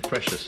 precious.